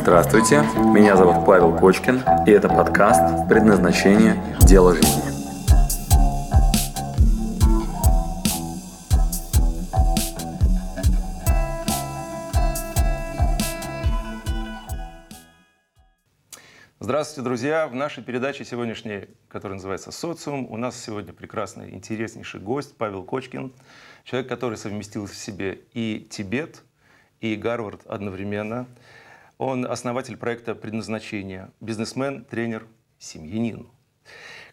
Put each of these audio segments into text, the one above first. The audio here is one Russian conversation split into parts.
Здравствуйте, меня зовут Павел Кочкин, и это подкаст «Предназначение. Дело жизни». Здравствуйте, друзья! В нашей передаче сегодняшней, которая называется «Социум», у нас сегодня прекрасный, интереснейший гость Павел Кочкин, человек, который совместил в себе и Тибет, и Гарвард одновременно. Он основатель проекта «Предназначение», бизнесмен, тренер, семьянин.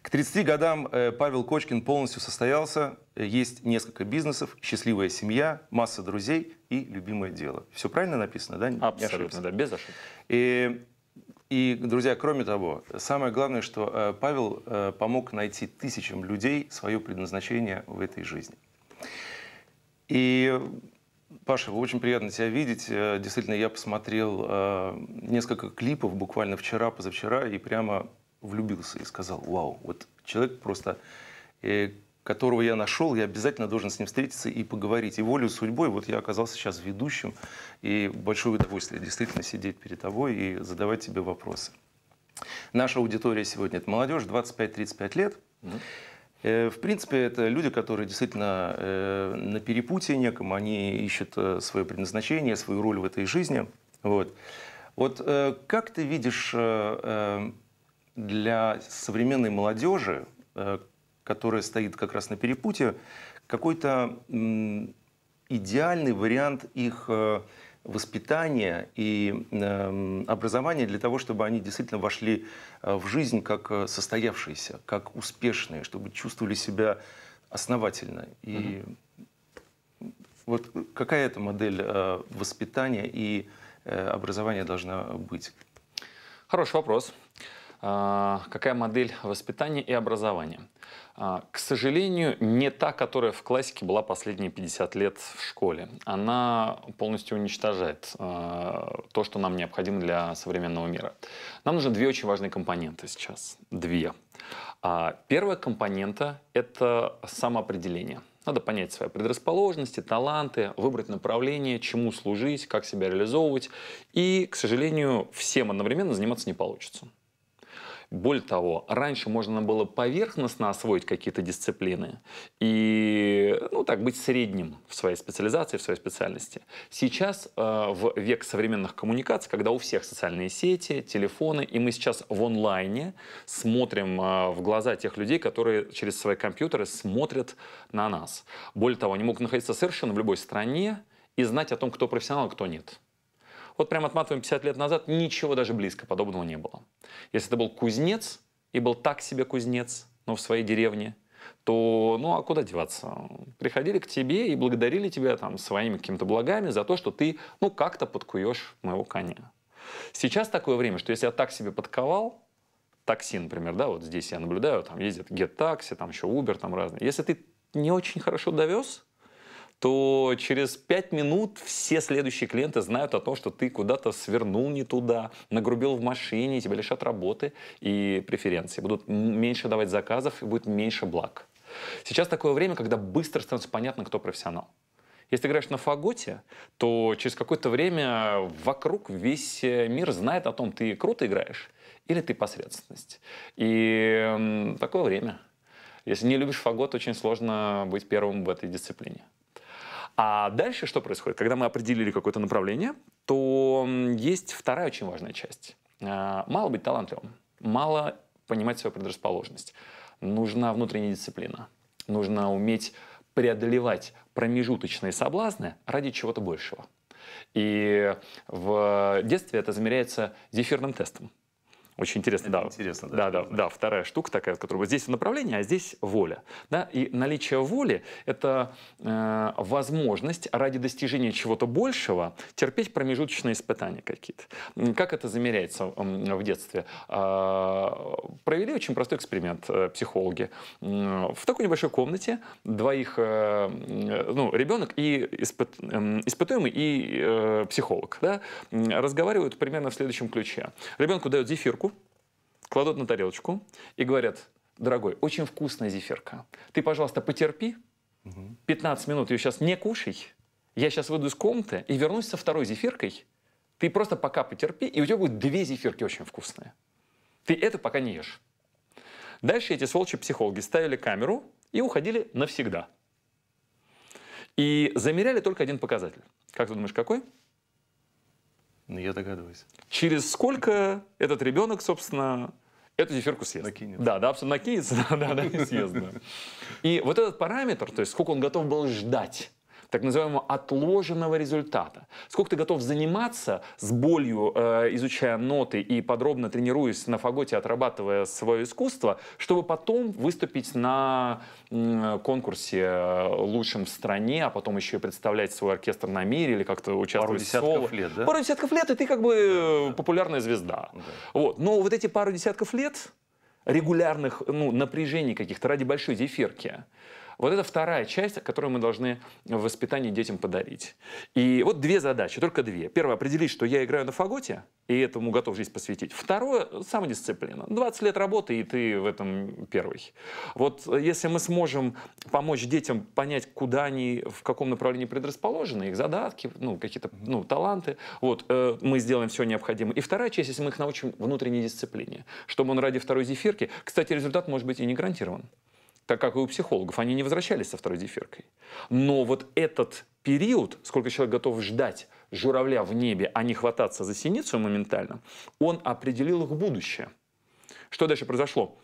К 30 годам э, Павел Кочкин полностью состоялся. Есть несколько бизнесов, счастливая семья, масса друзей и любимое дело. Все правильно написано, да? Абсолютно, да, без ошибок. И, и, друзья, кроме того, самое главное, что э, Павел э, помог найти тысячам людей свое предназначение в этой жизни. И Паша, очень приятно тебя видеть. Э, действительно, я посмотрел э, несколько клипов буквально вчера, позавчера, и прямо влюбился и сказал, вау, вот человек просто, э, которого я нашел, я обязательно должен с ним встретиться и поговорить. И волю судьбой, вот я оказался сейчас ведущим, и большое удовольствие действительно сидеть перед тобой и задавать тебе вопросы. Наша аудитория сегодня – это молодежь, 25-35 лет. Mm-hmm. Э, в принципе, это люди, которые действительно э, на перепутье неком, они ищут э, свое предназначение, свою роль в этой жизни. Вот. Вот как ты видишь для современной молодежи, которая стоит как раз на перепутье, какой-то идеальный вариант их воспитания и э, образования для того, чтобы они действительно вошли э, в жизнь как э, состоявшиеся, как успешные, чтобы чувствовали себя основательно. И mm-hmm. вот какая это модель э, воспитания и э, образования должна быть? Хороший вопрос. А, какая модель воспитания и образования? А, к сожалению, не та, которая в классике была последние 50 лет в школе. Она полностью уничтожает а, то, что нам необходимо для современного мира. Нам нужны две очень важные компоненты сейчас. Две. Первая компонента – это самоопределение. Надо понять свои предрасположенности, таланты, выбрать направление, чему служить, как себя реализовывать. И, к сожалению, всем одновременно заниматься не получится. Более того, раньше можно было поверхностно освоить какие-то дисциплины и, ну так, быть средним в своей специализации, в своей специальности. Сейчас э, в век современных коммуникаций, когда у всех социальные сети, телефоны, и мы сейчас в онлайне смотрим э, в глаза тех людей, которые через свои компьютеры смотрят на нас. Более того, они могут находиться совершенно в любой стране и знать о том, кто профессионал, а кто нет. Вот прям отматываем 50 лет назад, ничего даже близко подобного не было. Если это был кузнец, и был так себе кузнец, но в своей деревне, то ну а куда деваться? Приходили к тебе и благодарили тебя там своими какими-то благами за то, что ты ну как-то подкуешь моего коня. Сейчас такое время, что если я так себе подковал, такси, например, да, вот здесь я наблюдаю, там ездит Get там еще Uber, там разные. Если ты не очень хорошо довез, то через пять минут все следующие клиенты знают о том, что ты куда-то свернул не туда, нагрубил в машине, тебя лишат работы и преференции. Будут меньше давать заказов и будет меньше благ. Сейчас такое время, когда быстро становится понятно, кто профессионал. Если ты играешь на фаготе, то через какое-то время вокруг весь мир знает о том, ты круто играешь или ты посредственность. И такое время. Если не любишь фагот, очень сложно быть первым в этой дисциплине. А дальше что происходит? Когда мы определили какое-то направление, то есть вторая очень важная часть. А, мало быть талантливым, мало понимать свою предрасположенность. Нужна внутренняя дисциплина. Нужно уметь преодолевать промежуточные соблазны ради чего-то большего. И в детстве это замеряется зефирным тестом. Очень интересно, Это да. Интересно, да. Да, да, да. Вторая штука такая, которая вот здесь направление, а здесь воля. Да? И наличие воли – это э, возможность ради достижения чего-то большего терпеть промежуточные испытания какие-то. Как это замеряется в детстве? Э, провели очень простой эксперимент э, психологи. В такой небольшой комнате двоих, э, ну, ребенок и испыт, э, испытуемый и э, психолог да, разговаривают примерно в следующем ключе. Ребенку дают зефирку, кладут на тарелочку и говорят, дорогой, очень вкусная зефирка. Ты, пожалуйста, потерпи, 15 минут ее сейчас не кушай. Я сейчас выйду из комнаты и вернусь со второй зефиркой, Ты просто пока потерпи, и у тебя будет две зефирки очень вкусные. Ты это пока не ешь. Дальше эти сволочи-психологи ставили камеру и уходили навсегда. И замеряли только один показатель. Как ты думаешь, какой? Ну, я догадываюсь. Через сколько этот ребенок, собственно, эту зефирку съест. Накинется. Да, да, абсолютно накинется, да, да, да, и съест, да. И вот этот параметр, то есть сколько он готов был ждать, так называемого отложенного результата. Сколько ты готов заниматься с болью, э, изучая ноты и подробно тренируясь на фаготе, отрабатывая свое искусство, чтобы потом выступить на конкурсе э, лучшем в стране, а потом еще и представлять свой оркестр на мире или как-то участвовать в десятков соло. лет, да? Пару десятков лет, и ты как бы э, популярная звезда. Вот. Но вот эти пару десятков лет регулярных ну, напряжений каких-то ради большой зефирки. Вот это вторая часть, которую мы должны в воспитании детям подарить. И вот две задачи, только две. Первое, определить, что я играю на фаготе, и этому готов жизнь посвятить. Второе, самодисциплина. 20 лет работы, и ты в этом первый. Вот если мы сможем помочь детям понять, куда они, в каком направлении предрасположены, их задатки, ну, какие-то ну, таланты, вот, э, мы сделаем все необходимое. И вторая часть, если мы их научим внутренней дисциплине, чтобы он ради второй зефирки, кстати, результат может быть и не гарантирован так как и у психологов, они не возвращались со второй зефиркой. Но вот этот период, сколько человек готов ждать журавля в небе, а не хвататься за синицу моментально, он определил их будущее. Что дальше произошло?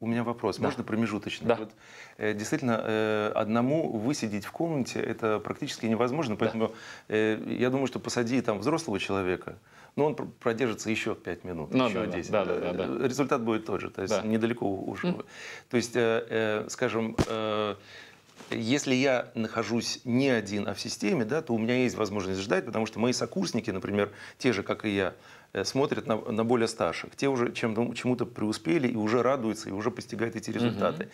У меня вопрос, Да. можно промежуточный? Да. Вот, э, действительно, э, одному высидеть в комнате это практически невозможно, поэтому э, я думаю, что посади там взрослого человека, но он пр- продержится еще 5 минут, Ну еще да, да, 10. да, да, да, да. Результат будет тот же, то есть Да. недалеко ушло. То есть, э, э, скажем, э, если я нахожусь не один, а в системе, да, то у меня есть возможность ждать, потому что мои сокурсники, например, те же, как и я, э, смотрят на, на более старших. Те уже чем, чему-то преуспели и уже радуются, и уже постигают эти результаты.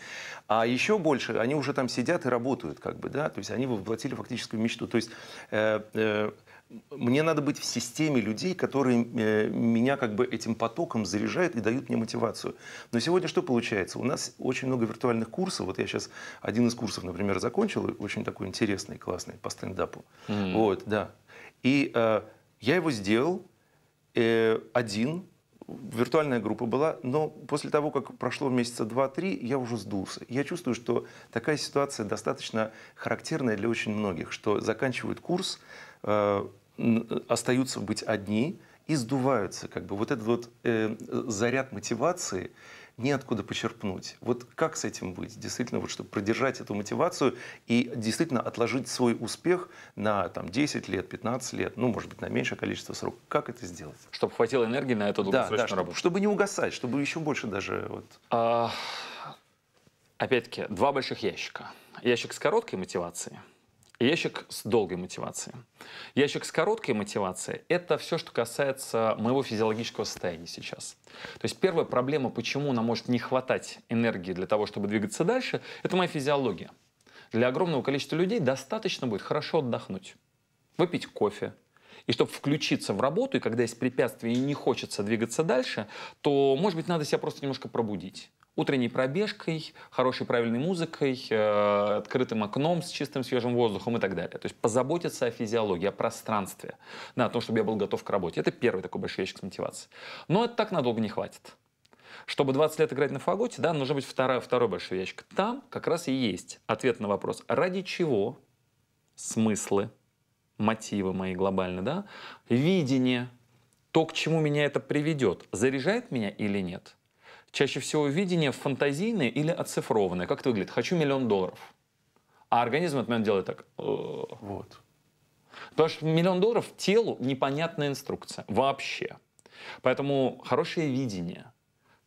А еще больше, они уже там сидят и работают, как бы, да, то есть они воплотили фактическую мечту. То есть э, э, мне надо быть в системе людей, которые э, меня как бы этим потоком заряжают и дают мне мотивацию. Но сегодня что получается? У нас очень много виртуальных курсов. Вот я сейчас один из курсов, например, закончил, очень такой интересный, классный по стендапу. Вот, да. И э, я его сделал э, один, виртуальная группа была, но после того, как прошло месяца два-три, я уже сдулся. Я чувствую, что такая ситуация достаточно характерная для очень многих, что заканчивают курс, э, остаются быть одни и сдуваются. Как бы. Вот этот вот э, заряд мотивации неоткуда почерпнуть. Вот как с этим быть? Действительно, вот, чтобы продержать эту мотивацию и действительно отложить свой успех на там, 10 лет, 15 лет, ну, может быть, на меньшее количество сроков. Как это сделать? Чтобы хватило энергии на эту Да, долгосрочную да, чтобы, работу. чтобы не угасать, чтобы еще больше даже вот... А, опять-таки, два больших ящика. Ящик с короткой мотивацией ящик с долгой мотивацией. Ящик с короткой мотивацией – это все, что касается моего физиологического состояния сейчас. То есть первая проблема, почему нам может не хватать энергии для того, чтобы двигаться дальше, это моя физиология. Для огромного количества людей достаточно будет хорошо отдохнуть, выпить кофе, и чтобы включиться в работу, и когда есть препятствия и не хочется двигаться дальше, то, может быть, надо себя просто немножко пробудить. Утренней пробежкой, хорошей правильной музыкой, э, открытым окном с чистым свежим воздухом и так далее. То есть позаботиться о физиологии, о пространстве, да, о том, чтобы я был готов к работе. Это первый такой большой ящик с мотивацией. Но это так надолго не хватит. Чтобы 20 лет играть на фаготе, да, нужно быть второй, второй большой ящик. Там как раз и есть ответ на вопрос, ради чего смыслы, мотивы мои глобально, да, видение, то, к чему меня это приведет, заряжает меня или нет. Чаще всего видение фантазийное или оцифрованное. Как это выглядит? Хочу миллион долларов. А организм в этот момент делает так. «Э». Вот. Потому что миллион долларов телу непонятная инструкция. Вообще. Поэтому хорошее видение,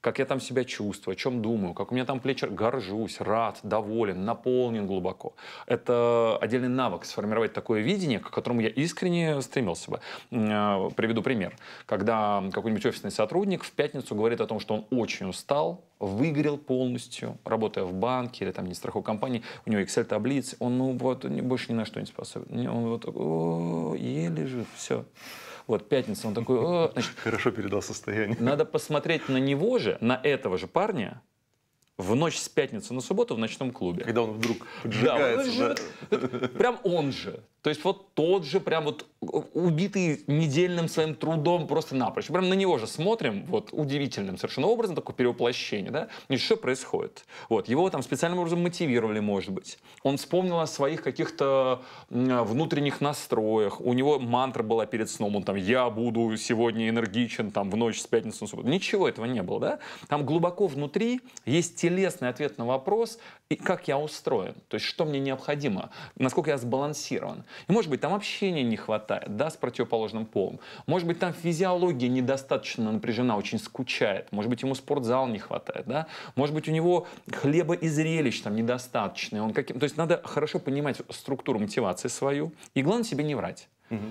как я там себя чувствую, о чем думаю, как у меня там плечи, горжусь, рад, доволен, наполнен глубоко. Это отдельный навык сформировать такое видение, к которому я искренне стремился бы. Э, Приведу пример. Когда какой-нибудь офисный сотрудник в пятницу говорит о том, что он очень устал, выгорел полностью, работая в банке или там не страховой компании, у него Excel-таблицы, он ну, вот, больше ни на что не способен. Он вот такой, «О, еле жив, все. Вот пятница, он такой, «О». значит, Хорошо передал состояние. надо посмотреть на него же, на этого же парня, в ночь с пятницы на субботу в ночном клубе. Когда он вдруг Да, поджигается. вот это же- прям он же. То есть вот тот же, прям вот убитый недельным своим трудом просто напрочь. Прям на него же смотрим, вот удивительным совершенно образом, такое перевоплощение, да? И что происходит? Вот, его там специальным образом мотивировали, может быть. Он вспомнил о своих каких-то м, внутренних настроях. У него мантра была перед сном, он там, я буду сегодня энергичен, там, в ночь с пятницы на субботу. Ничего этого не было, да? Там глубоко внутри есть телесный ответ на вопрос, как я устроен, то есть что мне необходимо, насколько я сбалансирован. И может быть там общения не хватает, да, с противоположным полом. Может быть там физиология недостаточно напряжена, очень скучает. Может быть ему спортзал не хватает, да. Может быть у него хлеба и зрелищ там недостаточно. Он каким... То есть надо хорошо понимать структуру мотивации свою. И главное себе не врать.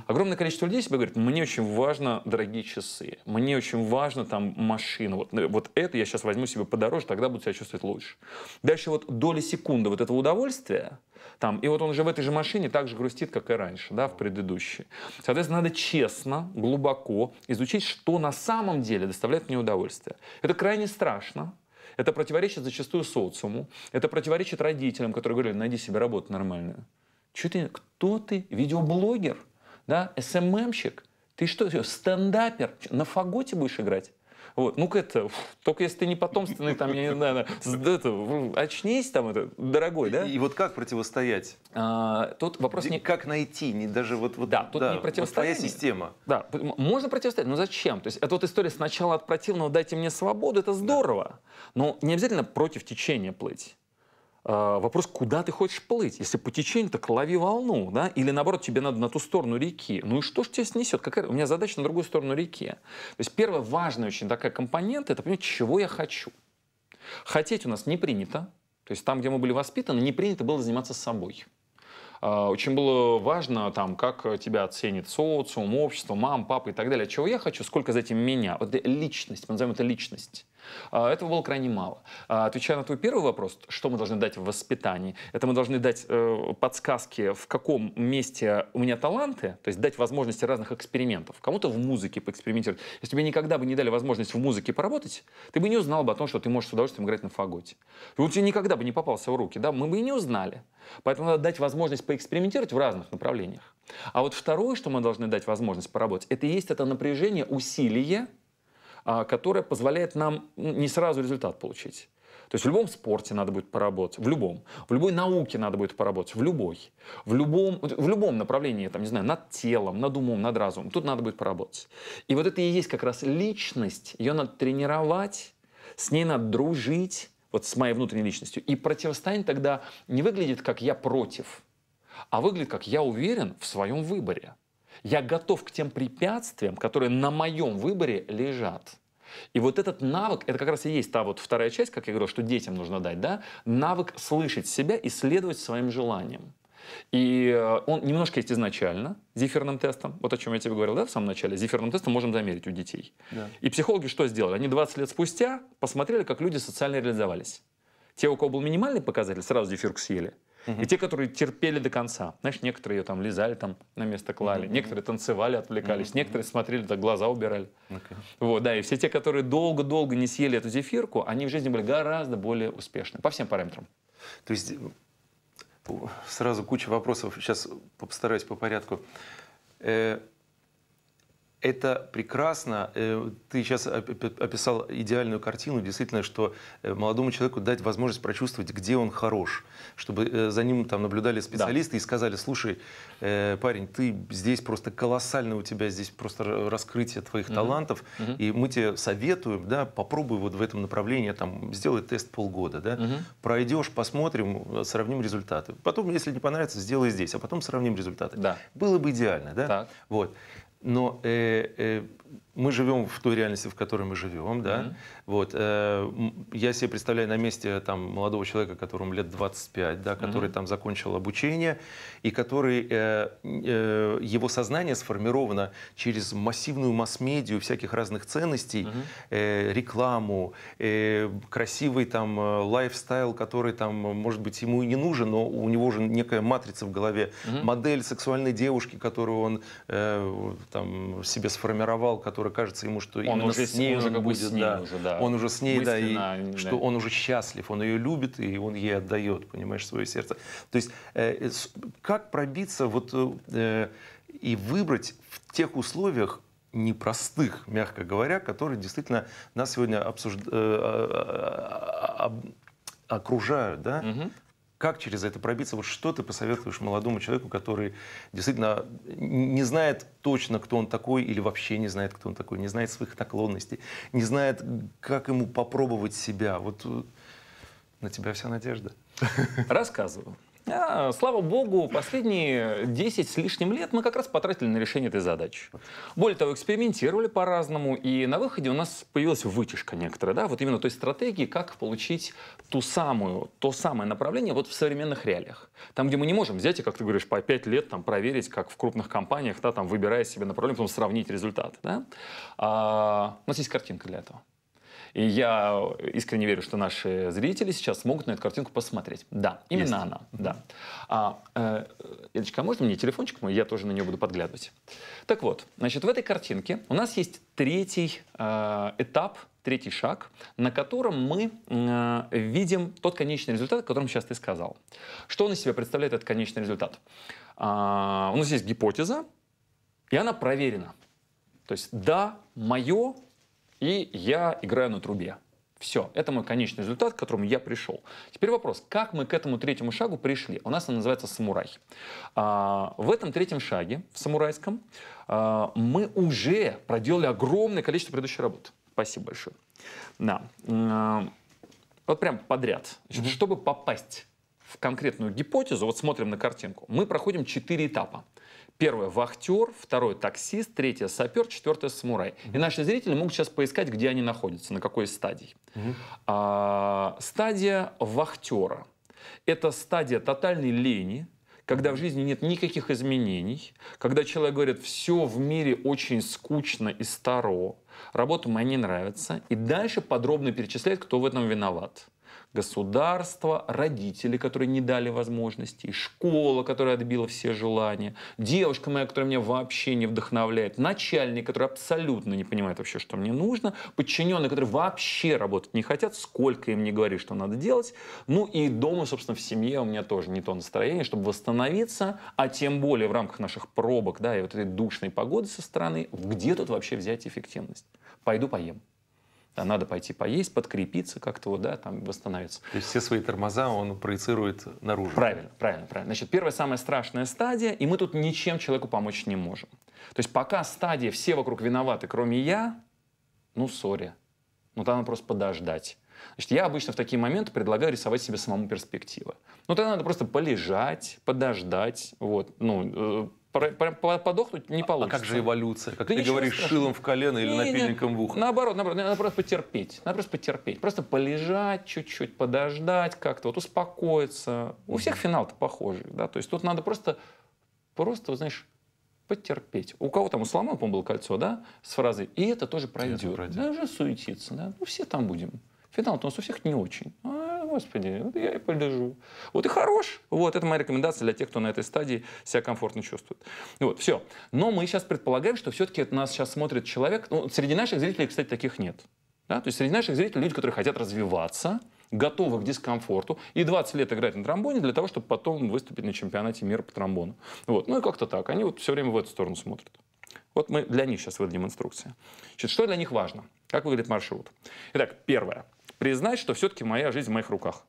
Огромное количество людей себе говорит, мне очень важно дорогие часы, мне очень важно там машина, вот, э, вот это я сейчас возьму себе подороже, тогда буду себя чувствовать лучше. Дальше вот доли секунды вот этого удовольствия, там, и вот он уже в этой же машине так же грустит, как и раньше, да, в предыдущей. Соответственно, надо честно, глубоко изучить, что на самом деле доставляет мне удовольствие. Это крайне страшно, это противоречит зачастую социуму, это противоречит родителям, которые говорили, найди себе работу нормальную. Чё ты, кто ты? Видеоблогер? Да? СММщик? Ты что, стендапер? На фаготе будешь играть? Вот. Ну-ка это, фу, только если ты не потомственный, там, я не знаю, это, очнись там, это, дорогой, да? И вот как противостоять? А, тут вопрос не... Как найти? Не даже вот, вот Да, тут не вот противостояние. твоя система. Да, можно противостоять, но зачем? То есть это вот история сначала от противного «дайте мне свободу», это здорово, но не обязательно против течения плыть. А, Вопрос, куда ты хочешь плыть? Если по течению, так лови волну, да? Или наоборот, тебе надо на ту сторону реки. Ну и что ж тебя снесет? Какая... У меня задача на другую сторону реки. То есть первая важная очень такая компонента – это понять, чего я хочу. Хотеть у нас не принято. То есть там, где мы были воспитаны, не принято было заниматься собой. А, Очень было важно, там, как тебя оценит социум, общество, мам, папа и так далее. Чего я хочу, сколько за этим меня. Вот личность, мы назовем это личность. А, Этого было крайне мало. А, Отвечая на твой первый вопрос, что мы должны дать в воспитании, это мы должны дать э, подсказки, в каком месте у меня таланты, то есть дать возможности разных экспериментов. Кому-то в музыке поэкспериментировать. Если тебе никогда бы не дали возможность в музыке поработать, ты бы не узнал бы о том, что ты можешь с удовольствием играть на фаготе. Он тебе никогда бы не попался в руки, да, мы бы и не узнали. Поэтому надо дать возможность поэкспериментировать в разных направлениях. А вот второе, что мы должны дать возможность поработать, это и есть это напряжение, усилие, а, которое позволяет нам не сразу результат получить. То есть в любом спорте надо будет поработать, в любом. В любой науке надо будет поработать, в любой. В любом, в любом направлении, там, не знаю, над телом, над умом, над разумом. Тут надо будет поработать. И вот это и есть как раз личность. Ее надо тренировать, с ней надо дружить, вот с моей внутренней личностью. И противостояние тогда не выглядит как «я против», а выглядит как «я уверен в своем выборе». Я готов к тем препятствиям, которые на моем выборе лежат. И вот этот навык, это как раз и есть та вот вторая часть, как я говорил, что детям нужно дать, да? Навык слышать себя и следовать своим желаниям. И э, он немножко есть изначально, зефирным тестом, вот о чем я тебе говорил, да, в самом начале, зефирным тестом можем замерить у детей. И психологи что сделали? Они 20 лет спустя посмотрели, как люди социально реализовались. Те, у кого был минимальный показатель, сразу зефирку съели. И те, которые терпели до конца. Знаешь, некоторые ее там лизали, там на место клали, некоторые танцевали, отвлекались, некоторые смотрели, так глаза убирали. Вот, да, и все те, которые долго-долго не съели эту зефирку, они в жизни были гораздо более успешны. По всем параметрам. То есть сразу куча вопросов. Сейчас постараюсь по порядку. Э, Это прекрасно. Э, Ты сейчас оп- описал идеальную картину, действительно, что э, молодому человеку дать возможность прочувствовать, где он хорош, чтобы э, за ним там наблюдали специалисты и сказали, слушай, парень, ты здесь просто колоссально, у тебя здесь просто раскрытие твоих талантов, и мы тебе советуем, да, попробуй вот в этом направлении, там, сделай тест полгода, да, пройдешь, посмотрим, сравним результаты. Потом, если не понравится, сделай здесь, а потом сравним результаты. Да. Было бы идеально, да? Так. Вот. Но э, э, мы живем в той реальности, в которой мы живем, да. Вот. э, я себе представляю на месте там молодого человека, которому лет 25, да, который там закончил обучение и который э, э, его сознание сформировано через массивную масс-медию всяких разных ценностей, э, рекламу, э, красивый там э, лайфстайл, который там, может быть, ему и не нужен, но у него уже некая матрица в голове, модель сексуальной девушки, которую он э, там себе сформировал, которую которая кажется ему, что Он именно уже с ней он уже он будет, с ней да. уже, да. Он уже с ней, да, и Мысленно, что да. он уже счастлив, он ее любит, и он ей отдает, понимаешь, свое сердце. То есть э, э, как пробиться вот э, и выбрать в тех условиях непростых, мягко говоря, которые действительно нас сегодня обсужд- э, об- окружают, да? Мгм. Как через это пробиться? Вот что ты посоветуешь молодому человеку, который действительно не знает точно, кто он такой, или вообще не знает, кто он такой, не знает своих наклонностей, не знает, как ему попробовать себя? Вот э, на тебя вся надежда. Рассказываю. А, слава богу, последние 10 с лишним лет мы как раз потратили на решение этой задачи. Более того, экспериментировали по-разному, и на выходе у нас появилась вытяжка некоторая, да, вот именно той стратегии, как получить ту самую, то самое направление вот в современных реалиях. Там, где мы не можем взять и, как ты говоришь, по 5 лет там, проверить, как в крупных компаниях, да, там, выбирая себе направление, потом сравнить результаты. Да? А, у нас есть картинка для этого. И я искренне верю, что наши зрители сейчас смогут на эту картинку посмотреть. Да, именно Есть. она. Да. А, э, Элечка, а можно мне телефончик мой? Я тоже на нее буду подглядывать. Так вот, значит, в этой картинке у нас есть третий э, этап, третий шаг, на котором мы э, видим тот конечный результат, о котором сейчас ты сказал. Что он из себя представляет, этот конечный результат? А, у нас есть гипотеза, и она проверена. То есть, да, мое, и я играю на трубе. Все, это мой конечный результат, к которому я пришел. Теперь вопрос, как мы к этому третьему шагу пришли? У нас он называется самурай. А, в этом третьем шаге, в самурайском, а, мы уже проделали огромное количество предыдущей работы. Спасибо большое. Да. М, Вот прям подряд. Значит, Чтобы попасть в конкретную гипотезу, вот смотрим на картинку, мы проходим четыре этапа. Первое – вахтер, второе – таксист, третье – сапер, четвертое – самурай. И наши зрители могут сейчас поискать, где они находятся, на какой из стадий. А, стадия вахтера – это стадия тотальной лени, когда в жизни нет никаких изменений, когда человек говорит, все в мире очень скучно и старо, работа мне не нравится, и дальше подробно перечисляет, кто в этом виноват. Государство, родители, которые не дали возможностей, школа, которая отбила все желания, девушка моя, которая меня вообще не вдохновляет, начальник, который абсолютно не понимает вообще, что мне нужно, подчиненные, которые вообще работать не хотят, сколько им не говори, что надо делать. Ну и дома, собственно, в семье у меня тоже не то настроение, чтобы восстановиться, а тем более в рамках наших пробок, да, и вот этой душной погоды со стороны, где тут вообще взять эффективность? Пойду поем. Да, надо пойти поесть, подкрепиться как-то, вот, да, там восстановиться. То есть все свои тормоза он проецирует наружу. Правильно, правильно, правильно. Значит, первая самая страшная стадия, и мы тут ничем человеку помочь не можем. То есть пока стадия «все вокруг виноваты, кроме я», ну, сори. Ну, там надо просто подождать. Значит, я обычно в такие моменты предлагаю рисовать себе самому перспективы. Ну, тогда надо просто полежать, подождать, вот, ну, подохнуть не А получится. как же эволюция? Как Да ты говоришь, страшного. шилом в колено или Не-не, напильником в ухо? Наоборот, наоборот, надо просто потерпеть. Надо просто потерпеть. Просто полежать чуть-чуть, подождать как-то, вот успокоиться. У всех финал-то похожий, да, то есть тут надо просто, просто, знаешь, потерпеть. У кого там, у Соломона, по-моему, было кольцо, да, с фразой «и это тоже пройдет». пройдет. Да, уже суетиться, да, ну все там будем. Финал-то у нас у всех не очень. А, господи, вот я и полежу. Вот и хорош. Вот, это моя рекомендация для тех, кто на этой стадии себя комфортно чувствует. Вот, все. Но мы сейчас предполагаем, что все-таки нас сейчас смотрит человек. Ну, среди наших зрителей, кстати, таких нет. Да? То есть среди наших зрителей люди, которые хотят развиваться, готовы к дискомфорту, и 20 лет играть на тромбоне для того, чтобы потом выступить на чемпионате мира по тромбону. Вот. Ну и как-то так. Они вот все время в эту сторону смотрят. Вот мы для них сейчас выдадим инструкции. Значит, что для них важно? Как выглядит маршрут? Итак, первое. Признать, что все-таки моя жизнь в моих руках.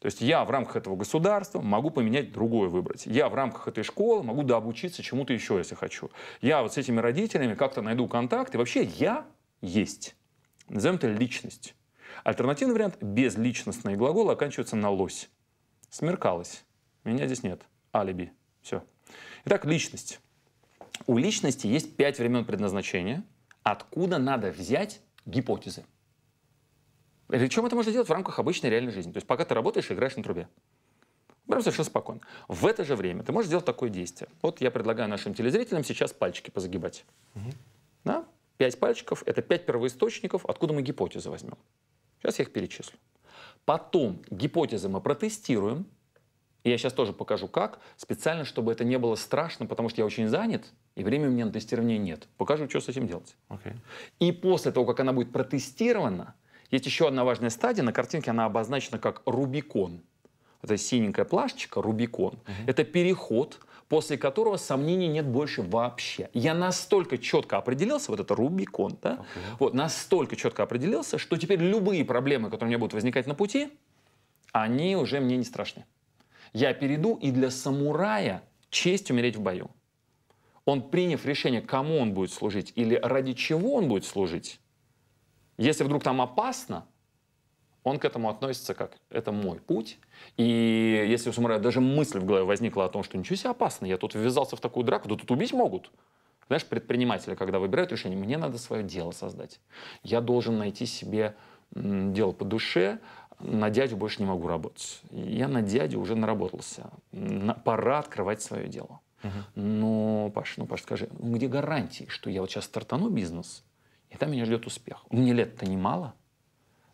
То есть я в рамках этого государства могу поменять другое выбрать. Я в рамках этой школы могу дообучиться чему-то еще, если хочу. Я вот с этими родителями как-то найду контакт. И вообще я есть. Назовем это личность. Альтернативный вариант – безличностные глаголы оканчиваются на лось. Смеркалось. Меня здесь нет. Алиби. Все. Итак, личность. У личности есть пять времен предназначения, откуда надо взять гипотезы. Причем это можно делать в рамках обычной реальной жизни. То есть пока ты работаешь и играешь на трубе. Прям совершенно спокойно. В это же время ты можешь сделать такое действие. Вот я предлагаю нашим телезрителям сейчас пальчики позагибать. Да? Пять пальчиков – это пять первоисточников, откуда мы гипотезы возьмем. Сейчас я их перечислю. Потом гипотезы мы протестируем, И я сейчас тоже покажу, как, специально, чтобы это не было страшно, потому что я очень занят, и времени у меня на тестирование нет. Покажу, что с этим делать. Окей. И после того, как она будет протестирована, есть еще одна важная стадия. На картинке она обозначена как Рубикон. Это синенькая плашечка, Рубикон. Это переход, после которого сомнений нет больше вообще. Я настолько четко определился, вот это Рубикон, да? Вот, настолько четко определился, что теперь любые проблемы, которые у меня будут возникать на пути, они уже мне не страшны. Я перейду, и для самурая честь умереть в бою. Он, приняв решение, кому он будет служить или ради чего он будет служить, если вдруг там опасно, он к этому относится как «это мой путь». И если у самурая даже мысль в голове возникла о том, что ничего себе опасно, я тут ввязался в такую драку, да тут убить могут. Знаешь, предприниматели, когда выбирают решение, мне надо свое дело создать. Я должен найти себе дело по душе, на дядю больше не могу работать. Я на дядю уже наработался. На- пора открывать свое дело. Но, Паш, ну, Паш, скажи, ну, где гарантии, что я вот сейчас стартану бизнес, и там меня ждет успех? Мне лет-то немало.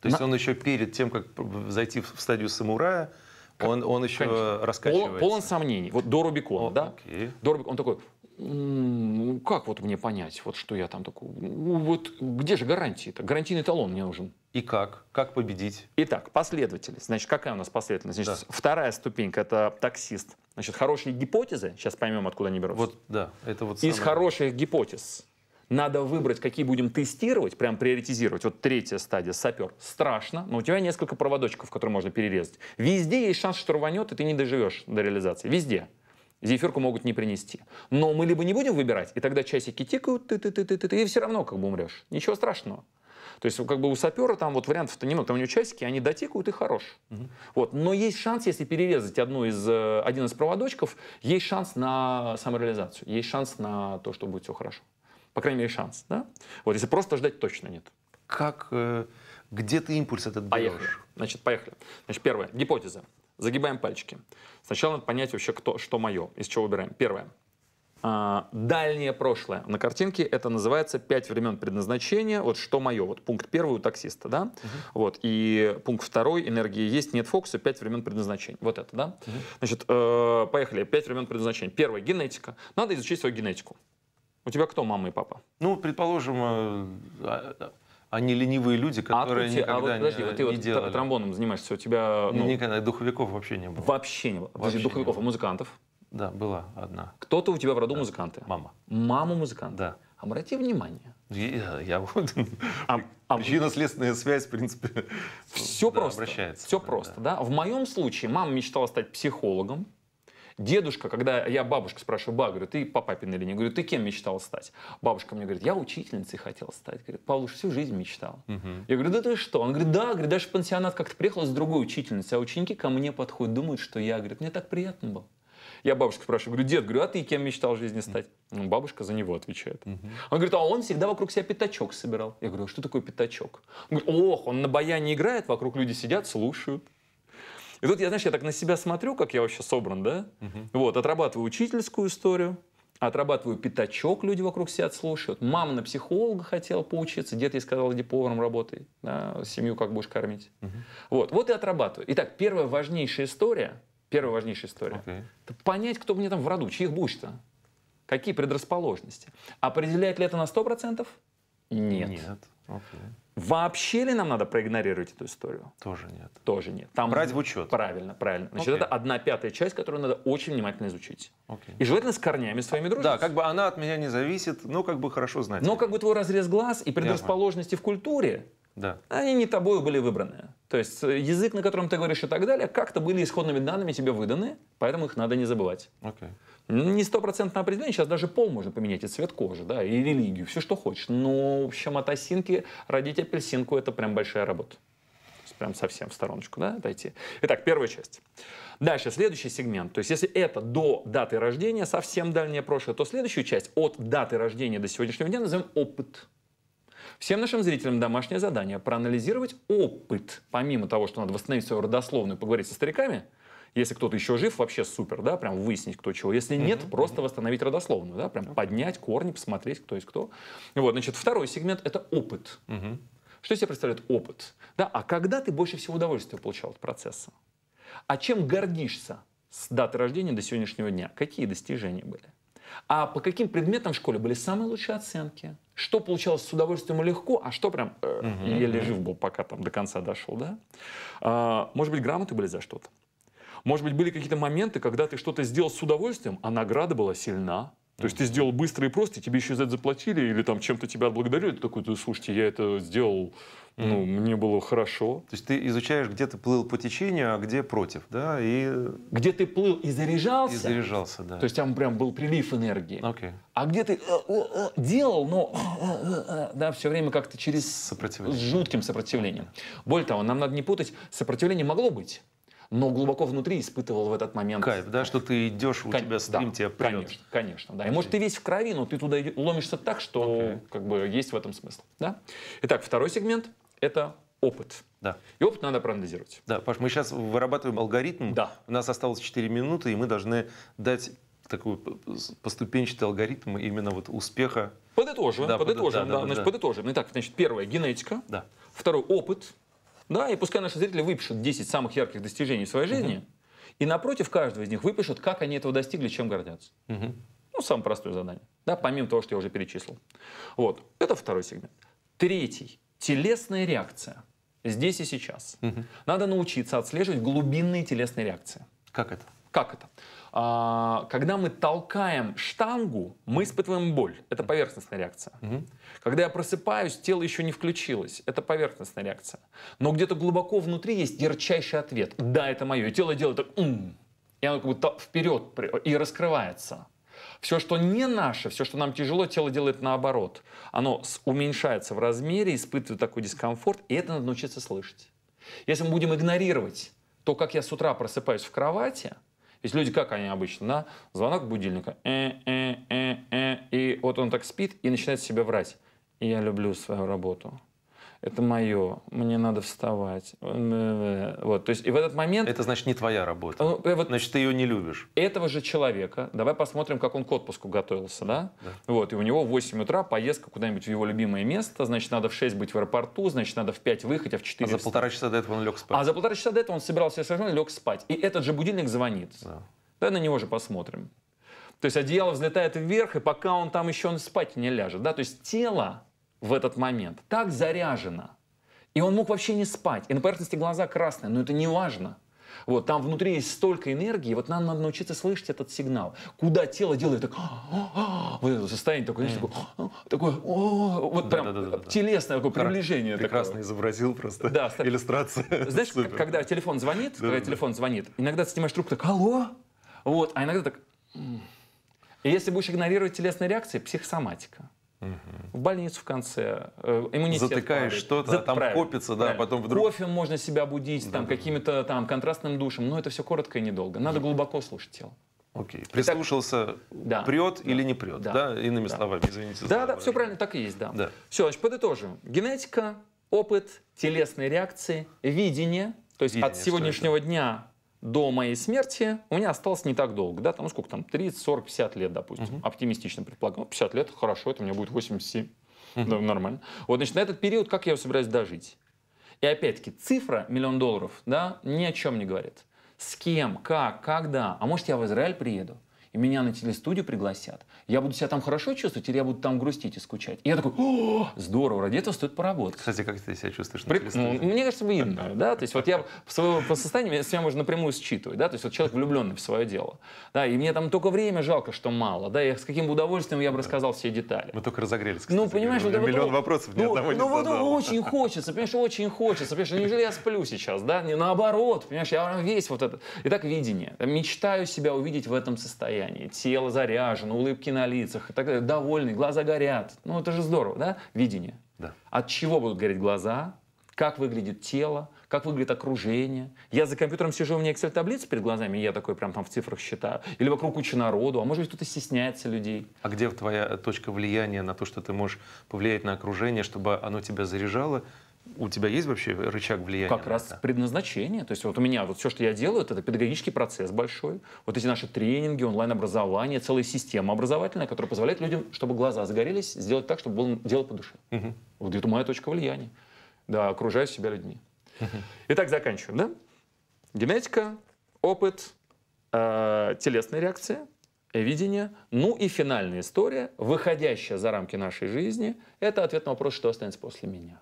То есть На- он еще перед тем, как зайти в стадию самурая, он, он еще Конечно. раскачивается. Полон, полон сомнений. Вот до Рубикона, О, да? окей. До Рубикона. Он такой, «М, ну, как вот мне понять, вот что я там такой, ну, вот где же гарантии-то? Гарантийный талон мне нужен. И как? Как победить? Итак, последовательность. Значит, какая у нас последовательность? Значит, Да. вторая ступенька – это таксист. Значит, хорошие гипотезы, сейчас поймем, откуда они берутся. Вот, да, это вот Из самое- хороших гипотез надо выбрать, какие будем тестировать, прям приоритизировать. Вот третья стадия, сапер. Страшно, но у тебя несколько проводочков, которые можно перерезать. Везде есть шанс, что рванет, и ты не доживешь до реализации. Везде. Зефирку могут не принести. Но мы либо не будем выбирать, и тогда часики тикают, ты, ты, ты, ты, ты, ты, и все равно как бы умрешь. Ничего страшного. То есть как бы у сапера там вот вариантов-то немного, там у него часики, они дотикают и хорош. Вот. Но есть шанс, если перерезать одну из, э, один из проводочков, есть шанс на самореализацию, есть шанс на то, что будет все хорошо. По крайней мере, шанс. Да? Вот если просто ждать, точно нет. Как, э, где ты импульс этот Поехали. берешь? Значит, поехали. Значит, первое. Гипотеза. Загибаем пальчики. Сначала надо понять вообще, кто, что мое, из чего выбираем. Первое. А, дальнее прошлое. На картинке это называется пять времен предназначения. Вот что мое. Вот пункт первый у таксиста, да? Вот. И пункт второй. Энергии есть, нет фокуса. Пять времен предназначения. Вот это, да? Значит, э, поехали. Пять времен предназначения. Первое. Генетика. Надо изучить свою генетику. У тебя кто мама и папа? Ну, предположим, э, а- они ленивые люди, которые а, тебе- никогда а вот, не, подожди, вот ты не вот делали. тромбоном занимаешься, у тебя ну, Никогда духовиков вообще не было. вообще не было. Подожди, Вообще духовиков, не а музыкантов? Да, была одна. Кто-то у тебя в роду музыканты? Мама. Мама музыкант. Да. Обрати внимание. Я, я вот... А- а- Причинно-следственная связь, в принципе, Все да, просто. обращается. Все Да, просто, да. да. В моем случае мама мечтала стать психологом. Дедушка, когда я бабушка спрашиваю, ба, говорю, ты по папиной линии, говорю, ты кем мечтала стать? Бабушка мне говорит, я учительницей хотела стать. Говорит, Павлуш, всю жизнь мечтал. Я говорю, да ты что? Он говорит, да, говорит, даже в пансионат как-то приехала с другой учительницей, а ученики ко мне подходят, думают, что я. Говорит, мне так приятно было. Я бабушку спрашиваю, говорю, дед, говорю, а ты кем мечтал в жизни стать? Ну, бабушка за него отвечает. Он говорит, а он всегда вокруг себя пятачок собирал. Я говорю, а что такое пятачок? Он говорит, ох, он на баяне играет, вокруг люди сидят, слушают. И тут я, знаешь, я так на себя смотрю, как я вообще собран, да? Вот, отрабатываю учительскую историю, отрабатываю пятачок, люди вокруг сидят, слушают. Мама на психолога хотела поучиться, дед ей сказал, иди поваром работай, да, семью как будешь кормить. Вот, вот и отрабатываю. Итак, первая важнейшая история, первая важнейшая история, Окей. это понять, кто мне там в роду, чьих будешь-то, какие предрасположенности. Определяет ли это на 100%? Нет. Нет. Окей. Вообще ли нам надо проигнорировать эту историю? Тоже нет. Тоже нет. Там Брать в учет. Правильно, правильно. Значит, Окей. это одна пятая часть, которую надо очень внимательно изучить. Окей. И желательно с корнями своими дружить. Да, как бы она от меня не зависит, но как бы хорошо знать. Но как бы твой разрез глаз и предрасположенности в культуре, Да. они не тобой были выбраны. То есть э, язык, на котором ты говоришь и так далее, как-то были исходными данными тебе выданы, поэтому их надо не забывать. Окей. Не стопроцентное определение, сейчас даже пол можно поменять, и цвет кожи, да, и религию, все что хочешь. Но, в общем, от осинки родить апельсинку – это прям большая работа. Прям совсем в стороночку, да, отойти. Итак, первая часть. Дальше, следующий сегмент. То есть, если это до даты рождения, совсем дальнее прошлое, то следующую часть от даты рождения до сегодняшнего дня назовем опыт. Всем нашим зрителям домашнее задание – проанализировать опыт. Помимо того, что надо восстановить свою родословную, поговорить со стариками, если кто-то еще жив, вообще супер, да, прям выяснить, кто чего. Если нет, просто восстановить родословную, да, прям поднять корни, посмотреть, кто есть кто. Вот, значит, второй сегмент – это опыт. Что из себя представляет опыт? Да, а когда ты больше всего удовольствия получал от процесса? А чем гордишься с даты рождения до сегодняшнего дня, какие достижения были? А по каким предметам в школе были самые лучшие оценки? Что получалось с удовольствием и легко, а что прям э, Мгм, еле мгм. жив был, пока там до конца дошел, да? А, может быть, грамоты были за что-то? Может быть, были какие-то моменты, когда ты что-то сделал с удовольствием, а награда была сильна. То есть ты сделал быстро и просто, и тебе еще за это заплатили, или там чем-то тебя отблагодарили, ты такой, слушайте, я это сделал, ну, мне было хорошо. То есть ты изучаешь, где ты плыл по течению, а где против, да, и, Где ты плыл и заряжался, и заряжался, да. то есть там прям был прилив энергии. Окей. А где ты э, э, э, делал, но да, все время как-то через с Сопротивление. жутким сопротивлением. Более того, нам надо не путать, сопротивление могло быть, но глубоко внутри испытывал в этот момент Кайф, да, что ты идешь, у Кон- тебя стрим да, тебя прет. Конечно, конечно, да. И может ты весь в крови, но ты туда ломишься так, что Окей. как бы есть в этом смысл. Да? Итак, второй сегмент – это опыт. Да. И опыт надо проанализировать. Да, Паш, мы сейчас вырабатываем алгоритм. Да. У нас осталось 4 минуты, и мы должны дать такой поступенчатый алгоритм именно вот успеха. Подытожим, Да, поды- подытожим, да, да, да, да, значит, да. подытожим. Итак, значит, первое – генетика. Да. Второй – опыт. Да, и пускай наши зрители выпишут 10 самых ярких достижений в своей жизни, и напротив каждого из них выпишут, как они этого достигли, чем гордятся. Мгм. Ну, самое простое задание. Да, помимо того, что я уже перечислил. Вот. Это второй сегмент. Третий. Телесная реакция. Здесь и сейчас. Надо научиться отслеживать глубинные телесные реакции. Как это? Как это? А, когда мы толкаем штангу, мы испытываем боль. Это поверхностная реакция. Когда я просыпаюсь, тело еще не включилось. Это поверхностная реакция. Но где-то глубоко внутри есть ярчайший ответ. Да, это мое. И тело делает так, «М». и оно как будто вперед и раскрывается. Все, что не наше, все, что нам тяжело, тело делает наоборот. Оно уменьшается в размере, испытывает такой дискомфорт, и это надо научиться слышать. Если мы будем игнорировать то, как я с утра просыпаюсь в кровати, есть люди, как они обычно, да, звонок будильника, э, э, э, э, и вот он так спит и начинает себе врать. Я люблю свою работу. Это мое, мне надо вставать. Вот, то есть и в этот момент Это значит не твоя работа. ну, э, вот Значит, ты ее не любишь. этого же человека, давай посмотрим, как он к отпуску готовился, да? Вот, и у него в 8 утра поездка куда-нибудь в его любимое место, значит, надо в 6 быть в аэропорту, значит, надо в 5 выехать, а в 4 А за полтора часа до этого он лег спать. А за полтора часа до этого он собирался сожрать, лег спать. И этот же будильник звонит. Да. Давай на него же посмотрим. То есть одеяло взлетает вверх, и пока он там еще он спать не ляжет. Да? То есть тело в этот момент так заряжено. И он мог вообще не спать. И на поверхности глаза красные, но это не важно. Вот, там внутри есть столько энергии, вот нам надо научиться слышать этот сигнал. Куда тело делает так, «А, вот это состояние такое, знаешь, такое, вот прям телесное такое приближение. Прекрасно такое. изобразил просто. Да, Иллюстрация. Знаешь, Супер. когда телефон звонит, когда телефон звонит, иногда ты снимаешь трубку так, алло, вот, а иногда так. И если будешь игнорировать телесные реакции, психосоматика. В больницу в конце, э, иммунитет Затыкаешь что-то, За- а там правильно, копится, да, правильно. потом вдруг- Кофе можно себя будить, там, какими-то там контрастным душем, но это все коротко и недолго. Надо глубоко слушать тело. Окей. Прислушался, Да. прет или не прет, Да. да? Иными Да. словами, извините. Да, да, выражение. все правильно, так и есть, да. Да. Все, значит, подытожим. Генетика, опыт, телесные реакции, видение. То есть Видение, от сегодняшнего дня до моей смерти у меня осталось не так долго, да, там ну, сколько там, 30, 40, 50 лет, допустим, оптимистично предполагаю. Ну, 50 лет, хорошо, это мне будет 87, Да, нормально. Вот, значит, на этот период как я его собираюсь дожить? И опять-таки, цифра миллион долларов, да, ни о чем не говорит. С кем, как, когда. А может, я в Израиль приеду, и меня на телестудию пригласят. Я буду себя там хорошо чувствовать, или я буду там грустить и скучать? И я такой, о, здорово, ради этого стоит поработать. Кстати, как ты себя чувствуешь на Прик- ну, мне кажется, видно, да, то есть вот я в своего по состоянию себя можно напрямую считывать, да, то есть вот человек влюбленный в свое дело, да, и мне там только время жалко, что мало, да, я с каким удовольствием я бы рассказал все детали. Мы только разогрелись, кстати, Ну, понимаешь, вот меня миллион вот- вопросов, ни ну, одного не ну, вот очень хочется, понимаешь, очень хочется, понимаешь, ну, неужели я сплю сейчас, да, не наоборот, понимаешь, я весь вот этот, итак, видение, мечтаю себя увидеть в этом состоянии, тело заряжено, улыбки на лицах, и так далее, довольный, глаза горят, ну, это же здорово, да, видение. Да. От чего будут гореть глаза, как выглядит тело, как выглядит окружение. Я за компьютером сижу, у меня Excel-таблица перед глазами, и я такой прям там в цифрах считаю. Или вокруг куча народу, а может быть кто-то стесняется людей. А где твоя точка влияния на то, что ты можешь повлиять на окружение, чтобы оно тебя заряжало? У тебя есть вообще рычаг влияния? Как раз это? предназначение. То есть вот у меня вот все, что я делаю, это педагогический процесс большой. Вот эти наши тренинги, онлайн-образование, целая система образовательная, которая позволяет людям, чтобы глаза загорелись, сделать так, чтобы было дело по душе. Вот это моя точка влияния. Да, окружаю себя людьми. Итак, заканчиваем, да? Генетика, опыт, э, телесная реакция, видение. Ну и финальная история, выходящая за рамки нашей жизни, это ответ на вопрос, что останется после меня.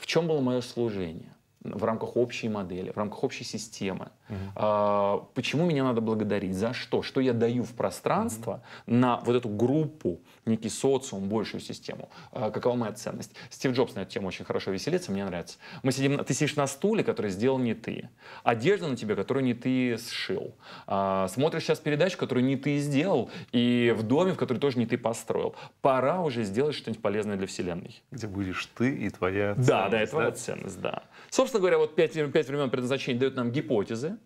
В чем было мое служение? В рамках общей модели, в рамках общей системы. Угу. А, почему меня надо благодарить? За что? Что я даю в пространство угу. на вот эту группу, некий социум, большую систему? А, какова моя ценность? Стив Джобс на эту тему очень хорошо веселится, мне нравится. Мы сидим, ты сидишь на стуле, который сделал не ты. Одежда на тебе, которую не ты сшил. А, смотришь сейчас передачу, которую не ты сделал, и в доме, в который тоже не ты построил. Пора уже сделать что-нибудь полезное для Вселенной. Где будешь ты и твоя ценность. Да, да, и твоя да? ценность, да. Собственно, собственно говоря, вот пять, пять времен предназначения дают нам гипотезы.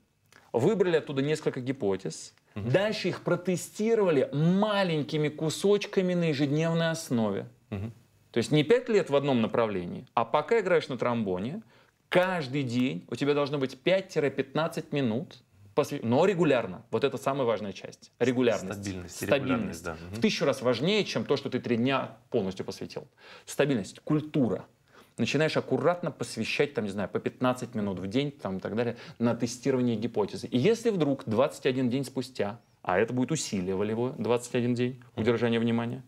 Выбрали оттуда несколько гипотез. Угу. Дальше их протестировали маленькими кусочками на ежедневной основе. Угу. То есть не пять лет в одном направлении, а пока играешь на тромбоне, каждый день у тебя должно быть 5-15 минут, но регулярно. Вот это самая важная часть. Регулярность. Стабильность. Стабильность. Да. В тысячу раз важнее, чем то, что ты три дня полностью посвятил. Стабильность. Культура начинаешь аккуратно посвящать, там, не знаю, по 15 минут в день там, и так далее на тестирование гипотезы. И если вдруг 21 день спустя, а это будет усилие волевое, 21 день удержания внимания,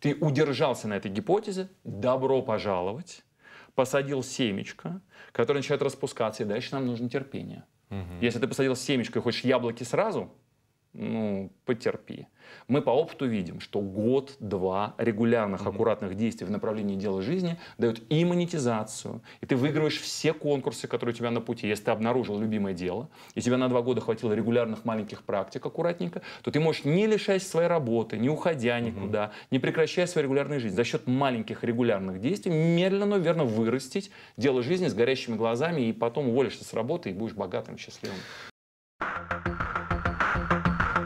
ты удержался на этой гипотезе, добро пожаловать, посадил семечко, которое начинает распускаться, и дальше нам нужно терпение. Угу. Если ты посадил семечко и хочешь яблоки сразу, ну, потерпи. Мы по опыту видим, что год-два регулярных, аккуратных действий в направлении дела жизни дают и монетизацию, и ты выигрываешь все конкурсы, которые у тебя на пути. Если ты обнаружил любимое дело, и тебя на два года хватило регулярных маленьких практик аккуратненько, то ты можешь не лишаясь своей работы, не уходя никуда, угу. не прекращая свою регулярную жизнь, за счет маленьких регулярных действий медленно, но верно вырастить дело жизни с горящими глазами, и потом уволишься с работы и будешь богатым, счастливым.